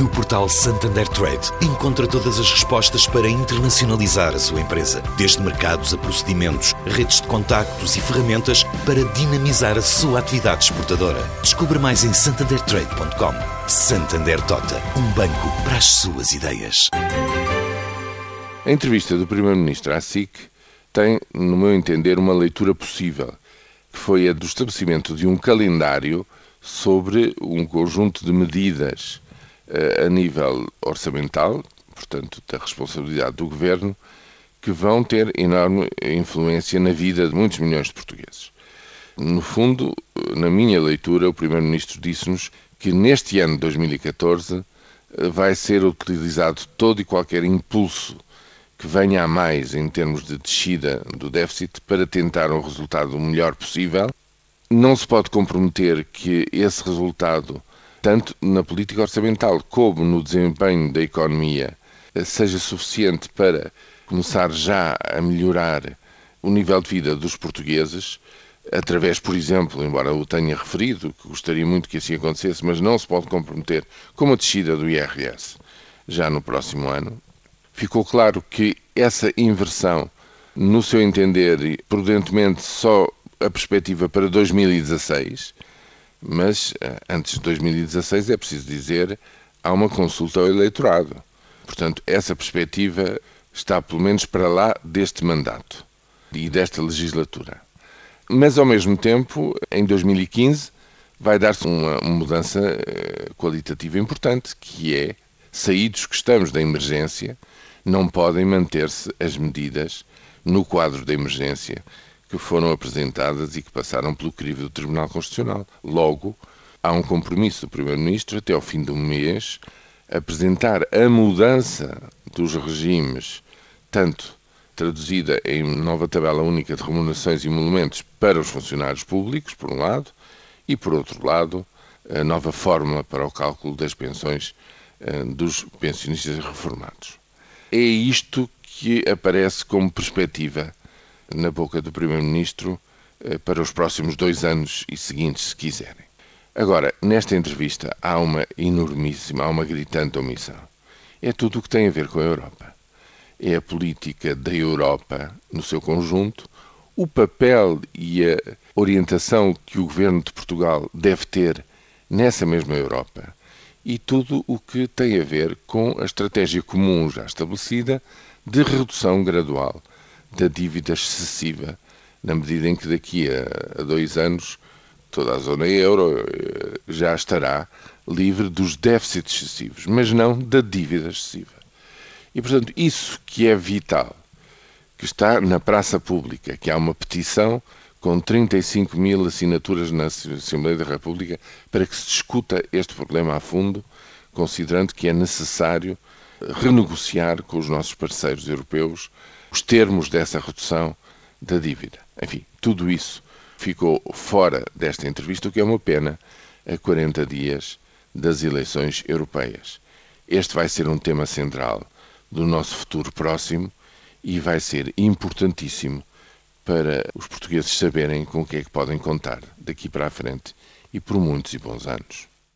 No portal Santander Trade, encontra todas as respostas para internacionalizar a sua empresa, desde mercados a procedimentos, redes de contactos e ferramentas para dinamizar a sua atividade exportadora. Descubra mais em santandertrade.com. Santander Tota, um banco para as suas ideias. A entrevista do Primeiro-Ministro à SIC tem, no meu entender, uma leitura possível, que foi a do estabelecimento de um calendário sobre um conjunto de medidas a nível orçamental, portanto, da responsabilidade do governo, que vão ter enorme influência na vida de muitos milhões de portugueses. No fundo, na minha leitura, o Primeiro-Ministro disse-nos que neste ano de 2014 vai ser utilizado todo e qualquer impulso que venha a mais em termos de descida do déficit para tentar um resultado o melhor possível. Não se pode comprometer que esse resultado tanto na política orçamental como no desempenho da economia, seja suficiente para começar já a melhorar o nível de vida dos portugueses, através, por exemplo, embora eu tenha referido, que gostaria muito que assim acontecesse, mas não se pode comprometer com a descida do IRS já no próximo ano. Ficou claro que essa inversão, no seu entender, prudentemente só a perspectiva para 2016, mas eh, antes de 2016 é preciso dizer há uma consulta ao eleitorado. Portanto, essa perspectiva está pelo menos para lá deste mandato e desta legislatura. Mas ao mesmo tempo, em 2015 vai dar-se uma, mudança eh, qualitativa importante, que é saídos que estamos da emergência, não podem manter-se as medidas no quadro da emergência que foram apresentadas e que passaram pelo crivo do Tribunal Constitucional. Logo, há um compromisso do Primeiro-Ministro até ao fim do mês apresentar a mudança dos regimes, tanto traduzida em nova tabela única de remunerações e emolumentos para os funcionários públicos, por um lado, e por outro lado, a nova fórmula para o cálculo das pensões eh, dos pensionistas reformados. É isto que aparece como perspectiva na boca do Primeiro-Ministro eh, para os próximos dois anos e seguintes, se quiserem. Agora, nesta entrevista há uma enormíssima, há uma gritante omissão. É tudo o que tem a ver com a Europa. É a política da Europa no seu conjunto, o papel e a orientação que o governo de Portugal deve ter nessa mesma Europa e tudo o que tem a ver com a estratégia comum já estabelecida de redução gradual da dívida excessiva, na medida em que daqui a, a dois anos toda a zona euro eh, já estará livre dos déficits excessivos, mas não da dívida excessiva. E, portanto, isso que é vital, que está na praça pública, que há uma petição com 35 mil assinaturas na Assembleia da República para que se discuta este problema a fundo, considerando que é necessário renegociar com os nossos parceiros europeus os termos dessa redução da dívida. Enfim, tudo isso ficou fora desta entrevista, o que é uma pena a 40 dias das eleições europeias. Este vai ser um tema central do nosso futuro próximo e vai ser importantíssimo para os portugueses saberem com o que é que podem contar daqui para a frente e por muitos e bons anos.